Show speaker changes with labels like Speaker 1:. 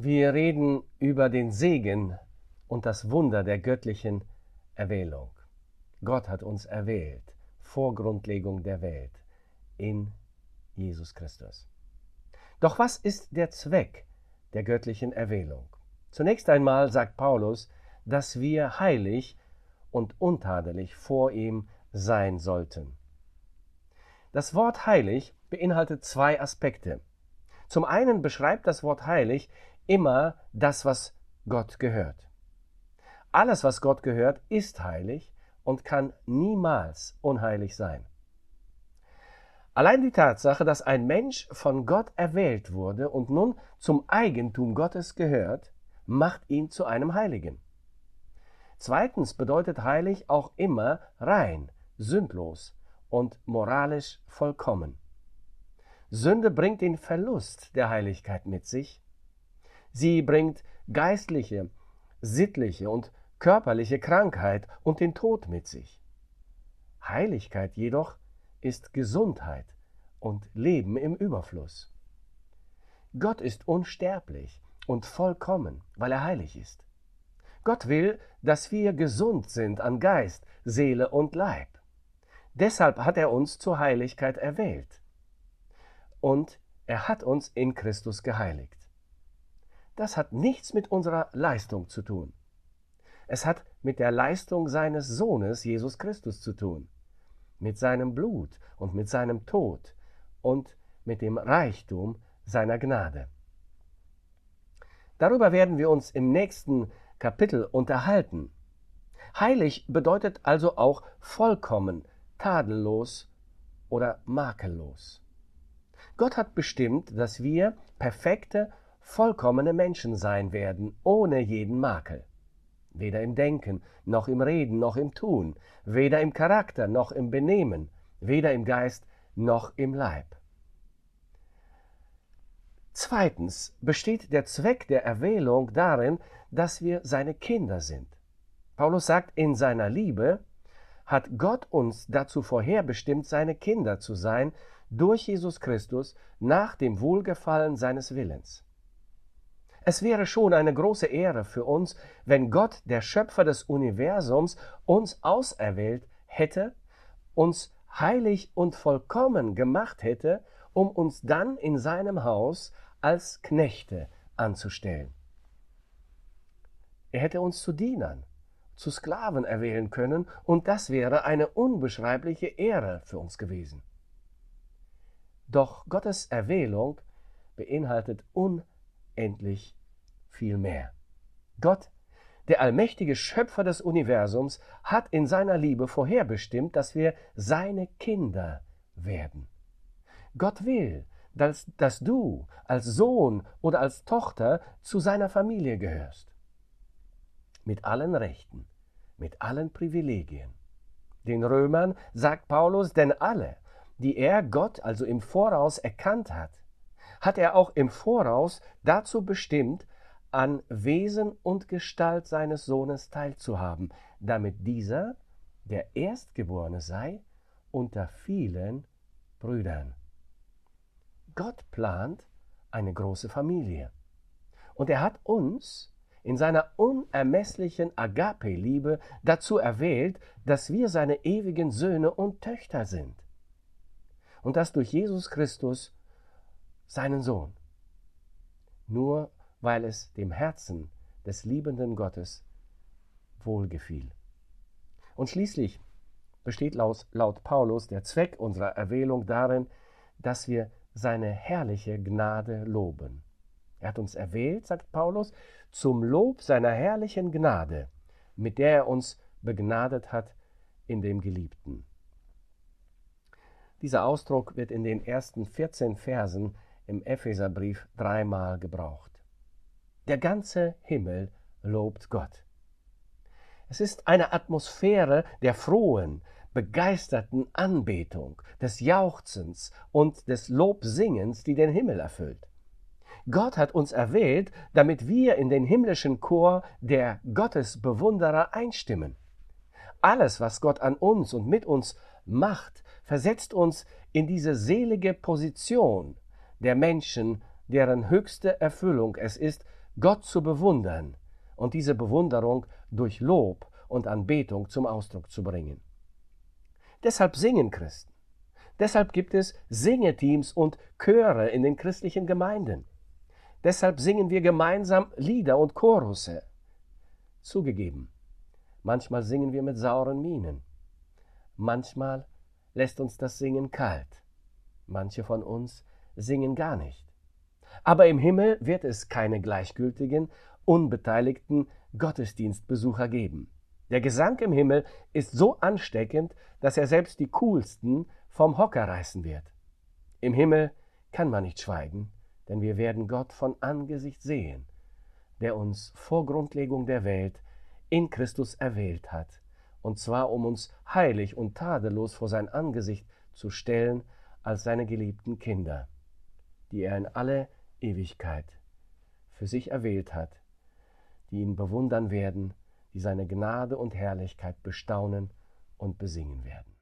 Speaker 1: Wir reden über den Segen und das Wunder der göttlichen Erwählung. Gott hat uns erwählt vor Grundlegung der Welt in Jesus Christus. Doch was ist der Zweck der göttlichen Erwählung? Zunächst einmal sagt Paulus, dass wir heilig und untadelig vor ihm sein sollten. Das Wort heilig beinhaltet zwei Aspekte. Zum einen beschreibt das Wort heilig immer das, was Gott gehört. Alles, was Gott gehört, ist heilig und kann niemals unheilig sein. Allein die Tatsache, dass ein Mensch von Gott erwählt wurde und nun zum Eigentum Gottes gehört, macht ihn zu einem Heiligen. Zweitens bedeutet heilig auch immer rein, sündlos und moralisch vollkommen. Sünde bringt den Verlust der Heiligkeit mit sich Sie bringt geistliche, sittliche und körperliche Krankheit und den Tod mit sich. Heiligkeit jedoch ist Gesundheit und Leben im Überfluss. Gott ist unsterblich und vollkommen, weil er heilig ist. Gott will, dass wir gesund sind an Geist, Seele und Leib. Deshalb hat er uns zur Heiligkeit erwählt. Und er hat uns in Christus geheiligt das hat nichts mit unserer Leistung zu tun. Es hat mit der Leistung seines Sohnes Jesus Christus zu tun, mit seinem Blut und mit seinem Tod und mit dem Reichtum seiner Gnade. Darüber werden wir uns im nächsten Kapitel unterhalten. Heilig bedeutet also auch vollkommen, tadellos oder makellos. Gott hat bestimmt, dass wir perfekte vollkommene Menschen sein werden, ohne jeden Makel. Weder im Denken, noch im Reden, noch im Tun, weder im Charakter, noch im Benehmen, weder im Geist, noch im Leib. Zweitens besteht der Zweck der Erwählung darin, dass wir seine Kinder sind. Paulus sagt, in seiner Liebe hat Gott uns dazu vorherbestimmt, seine Kinder zu sein, durch Jesus Christus nach dem Wohlgefallen seines Willens. Es wäre schon eine große Ehre für uns, wenn Gott, der Schöpfer des Universums, uns auserwählt hätte, uns heilig und vollkommen gemacht hätte, um uns dann in seinem Haus als Knechte anzustellen. Er hätte uns zu Dienern, zu Sklaven erwählen können, und das wäre eine unbeschreibliche Ehre für uns gewesen. Doch Gottes Erwählung beinhaltet unendlich viel mehr. Gott, der allmächtige Schöpfer des Universums, hat in seiner Liebe vorherbestimmt, dass wir seine Kinder werden. Gott will, dass, dass du als Sohn oder als Tochter zu seiner Familie gehörst. Mit allen Rechten, mit allen Privilegien. Den Römern sagt Paulus, denn alle, die er Gott also im Voraus erkannt hat, hat er auch im Voraus dazu bestimmt, an Wesen und Gestalt seines Sohnes teilzuhaben, damit dieser der Erstgeborene sei unter vielen Brüdern. Gott plant eine große Familie. Und er hat uns in seiner unermesslichen Agape-Liebe dazu erwählt, dass wir seine ewigen Söhne und Töchter sind. Und das durch Jesus Christus, seinen Sohn. Nur weil es dem Herzen des liebenden Gottes wohlgefiel. Und schließlich besteht laut, laut Paulus der Zweck unserer Erwählung darin, dass wir seine herrliche Gnade loben. Er hat uns erwählt, sagt Paulus, zum Lob seiner herrlichen Gnade, mit der er uns begnadet hat in dem Geliebten. Dieser Ausdruck wird in den ersten 14 Versen im Epheserbrief dreimal gebraucht. Der ganze Himmel lobt Gott. Es ist eine Atmosphäre der frohen, begeisterten Anbetung, des Jauchzens und des Lobsingens, die den Himmel erfüllt. Gott hat uns erwählt, damit wir in den himmlischen Chor der Gottesbewunderer einstimmen. Alles, was Gott an uns und mit uns macht, versetzt uns in diese selige Position der Menschen, deren höchste Erfüllung es ist, Gott zu bewundern und diese Bewunderung durch Lob und Anbetung zum Ausdruck zu bringen. Deshalb singen Christen. Deshalb gibt es Singeteams und Chöre in den christlichen Gemeinden. Deshalb singen wir gemeinsam Lieder und Chorusse. Zugegeben, manchmal singen wir mit sauren Mienen. Manchmal lässt uns das Singen kalt. Manche von uns singen gar nicht. Aber im Himmel wird es keine gleichgültigen, unbeteiligten Gottesdienstbesucher geben. Der Gesang im Himmel ist so ansteckend, dass er selbst die coolsten vom Hocker reißen wird. Im Himmel kann man nicht schweigen, denn wir werden Gott von Angesicht sehen, der uns vor Grundlegung der Welt in Christus erwählt hat, und zwar um uns heilig und tadellos vor sein Angesicht zu stellen als seine geliebten Kinder, die er in alle Ewigkeit für sich erwählt hat, die ihn bewundern werden, die seine Gnade und Herrlichkeit bestaunen und besingen werden.